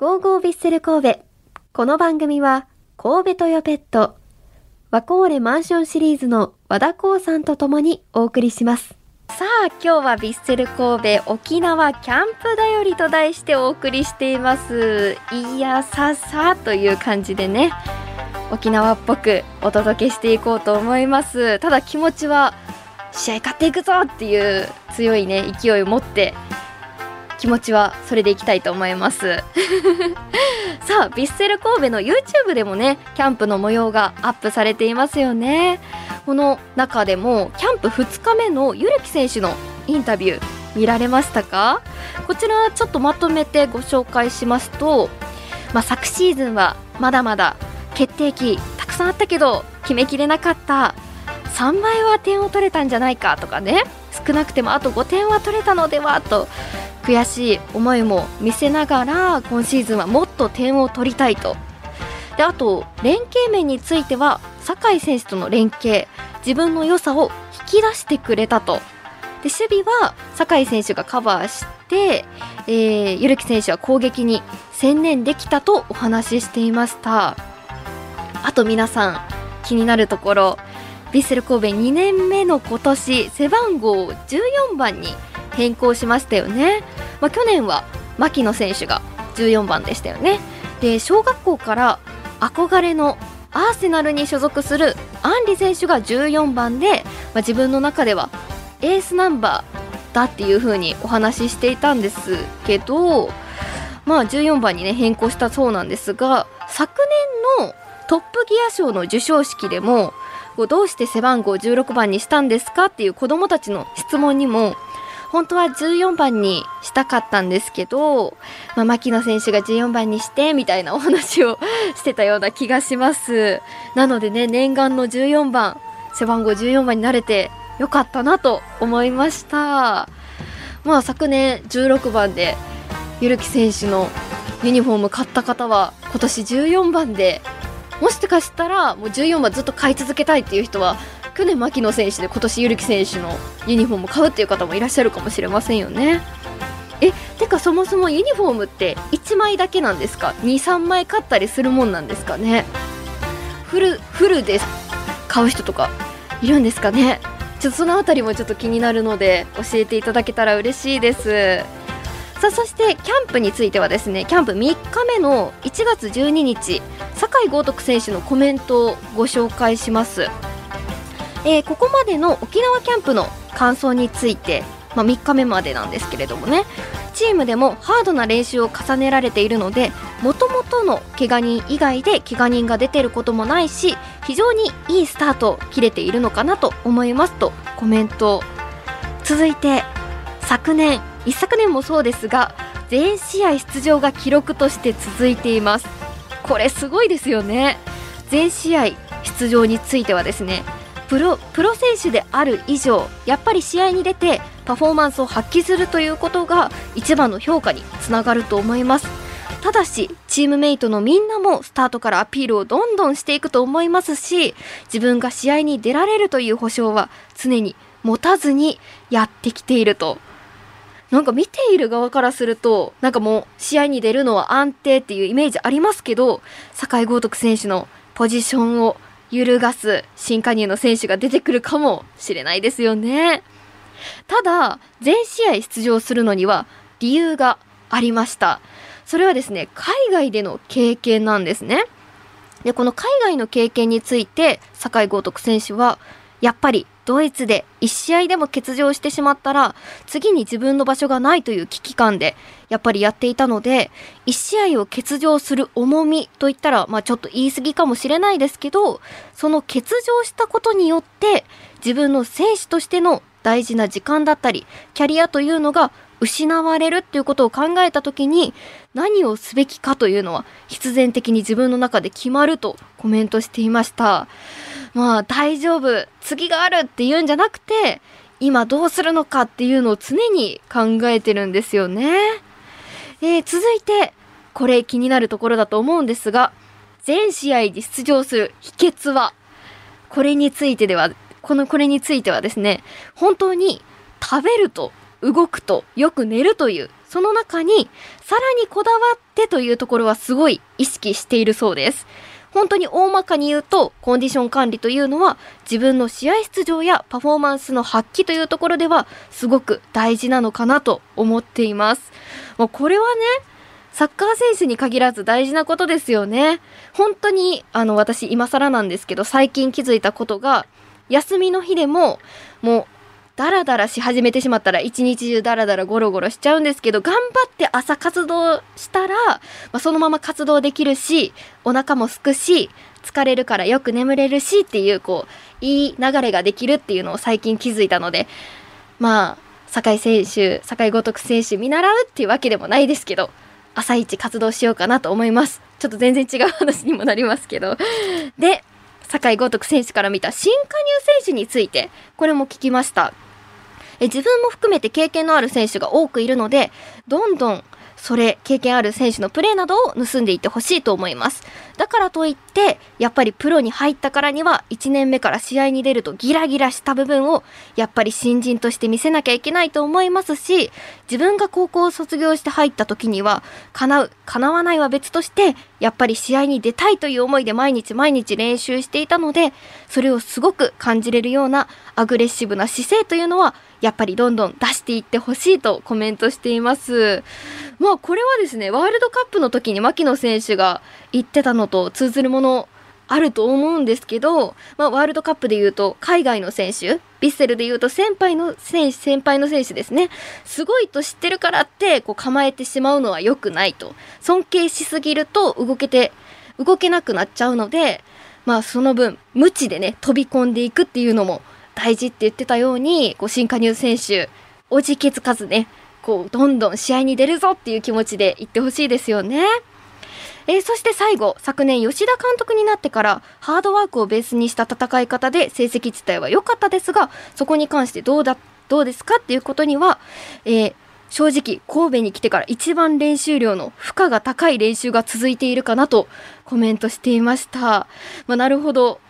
ゴーゴービッセル神戸。この番組は、神戸トヨペット、ワコーレマンションシリーズの和田光さんと共にお送りします。さあ、今日はビッセル神戸沖縄キャンプだよりと題してお送りしています。いやささという感じでね、沖縄っぽくお届けしていこうと思います。ただ気持ちは、試合勝っていくぞっていう強いね、勢いを持って、気持ちはそれでいきたいと思います。さあビッセル神戸の YouTube でもねキャンプの模様がアップされていますよね。この中でもキャンプ2日目のゆるき選手のインタビュー見られましたか？こちらちょっとまとめてご紹介しますと、まあ、昨シーズンはまだまだ決定機たくさんあったけど決めきれなかった。3倍は点を取れたんじゃないかとかね。少なくてもあと5点は取れたのではと悔しい思いも見せながら今シーズンはもっと点を取りたいと。であと連携面については酒井選手との連携自分の良さを引き出してくれたと。で守備は酒井選手がカバーして、えー、ゆるき選手は攻撃に専念できたとお話ししていました。あと皆さん気になるところ。ヴィッセル神戸2年目の今年背番号14番に変更しましたよね、まあ、去年は牧野選手が14番でしたよね。で小学校から憧れのアーセナルに所属するアンリ選手が14番で、まあ、自分の中ではエースナンバーだっていう風にお話ししていたんですけどまあ14番にね変更したそうなんですが昨年のトップギア賞の授賞式でもどうして背番号16番にしたんですかっていう子供たちの質問にも本当は14番にしたかったんですけど、まあ、牧野選手が14番にしてみたいなお話をしてたような気がします。なのでね念願の14番背番号14番になれてよかったなと思いました。まあ昨年16番でゆるき選手のユニフォーム買った方は今年14番でもしかしたらもう14番ずっと買い続けたいっていう人は去年牧野選手で今年ゆるき選手のユニフォームを買うっていう方もいらっしゃるかもしれませんよね。えてかそもそもユニフォームって1枚だけなんですか？23枚買ったりするもんなんですかね？フルフルで買う人とかいるんですかね？ちょっとそのあたりもちょっと気になるので教えていただけたら嬉しいです。さあそしてキャンプについてはですねキャンプ3日目の1月12日酒井豪徳選手のコメントをご紹介します。えー、ここまでの沖縄キャンプの感想について、まあ、3日目までなんですけれどもね。チームでもハードな練習を重ねられているのでもともとの怪我人以外で怪我人が出てることもないし非常にいいスタートを切れているのかなと思いますとコメント。続いて昨年一昨年もそうですが全試合出場が記録として続いています。これすごいですよね。全試合出場についてはですねプロプロ選手である以上やっぱり試合に出てパフォーマンスを発揮するということが一番の評価につながると思います。ただしチームメイトのみんなもスタートからアピールをどんどんしていくと思いますし自分が試合に出られるという保証は常に持たずにやってきていると。なんか見ている側からするとなんかもう試合に出るのは安定っていうイメージありますけど酒井豪徳選手のポジションを揺るがす新加入の選手が出てくるかもしれないですよね。ただ、全試合出場するのには理由がありました。それはですね、海外での経験なんですね。で、この海外の経験について、酒井豪徳選手は、やっぱりドイツで1試合でも欠場してしまったら次に自分の場所がないという危機感でやっぱりやっていたので1試合を欠場する重みといったら、まあ、ちょっと言い過ぎかもしれないですけどその欠場したことによって自分の選手としての大事な時間だったりキャリアというのが失われるっていうことを考えた時に何をすべきかというのは必然的に自分の中で決まるとコメントしていました。まあ大丈夫次があるっていうんじゃなくて今どうするのかっていうのを常に考えてるんですよね。えー、続いてこれ気になるところだと思うんですが全試合に出場する秘訣はこれについてではこのこれについてはですね本当に食べると動くとよく寝るというその中にさらにこだわってというところはすごい意識しているそうです本当に大まかに言うとコンディション管理というのは自分の試合出場やパフォーマンスの発揮というところではすごく大事なのかなと思っています。もうこれはねサッカー選手に限らず大事なことですよね本当にあの私今更なんですけど最近気づいたことが休みの日でももうダラダラし始めてしまったら一日中ダラダラゴロゴロしちゃうんですけど頑張って朝活動したら、まあ、そのまま活動できるしお腹もすくし疲れるからよく眠れるしっていうこういい流れができるっていうのを最近気づいたのでまあ酒井選手酒井五徳選手見習うっていうわけでもないですけど朝一活動しようかなと思います。ちょっと全然違う話にもなりますけど。で酒井豪徳選手から見た新加入選手についてこれも聞きました。え自分も含めて経験のある選手が多くいるのでどんどんそれ経験ある選手のプレーなどを盗んでいってほしいと思います。だからといってやっぱりプロに入ったからには1年目から試合に出るとギラギラした部分をやっぱり新人として見せなきゃいけないと思いますし自分が高校を卒業して入った時には叶う叶わないは別としてやっぱり試合に出たいという思いで毎日毎日練習していたのでそれをすごく感じれるようなアグレッシブな姿勢というのはやっぱりどんどん出していってほしいとコメントしています。まあこれはですね、ワールドカップの時に牧野選手が言ってたのと通ずるものあると思うんですけど、まあ、ワールドカップで言うと海外の選手ヴィッセルで言うと先輩の選手先輩の選手ですねすごいと知ってるからってこう構えてしまうのは良くないと尊敬しすぎると動けて動けなくなっちゃうのでまあその分無知でね飛び込んでいくっていうのも大事って言ってたようにこう新加入選手おじけつかずねこうどんどん試合に出るぞっていう気持ちでいってほしいですよね。えー、そして最後昨年吉田監督になってからハードワークをベースにした戦い方で成績自体は良かったですがそこに関してどうだどうですかっていうことには、えー、正直神戸に来てから一番練習量の負荷が高い練習が続いているかなとコメントしていました。まあ、なるほど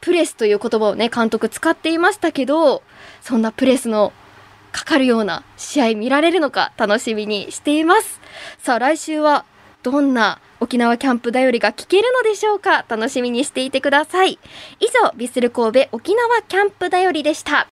プレスという言葉をね監督使っていましたけどそんなプレスのかかるような試合見られるのか楽しみにしています。さあ来週はどんな沖縄キャンプだよりが聞けるのでしょうか楽しみにしていてください。以上ビスル神戸沖縄キャンプだよりでした。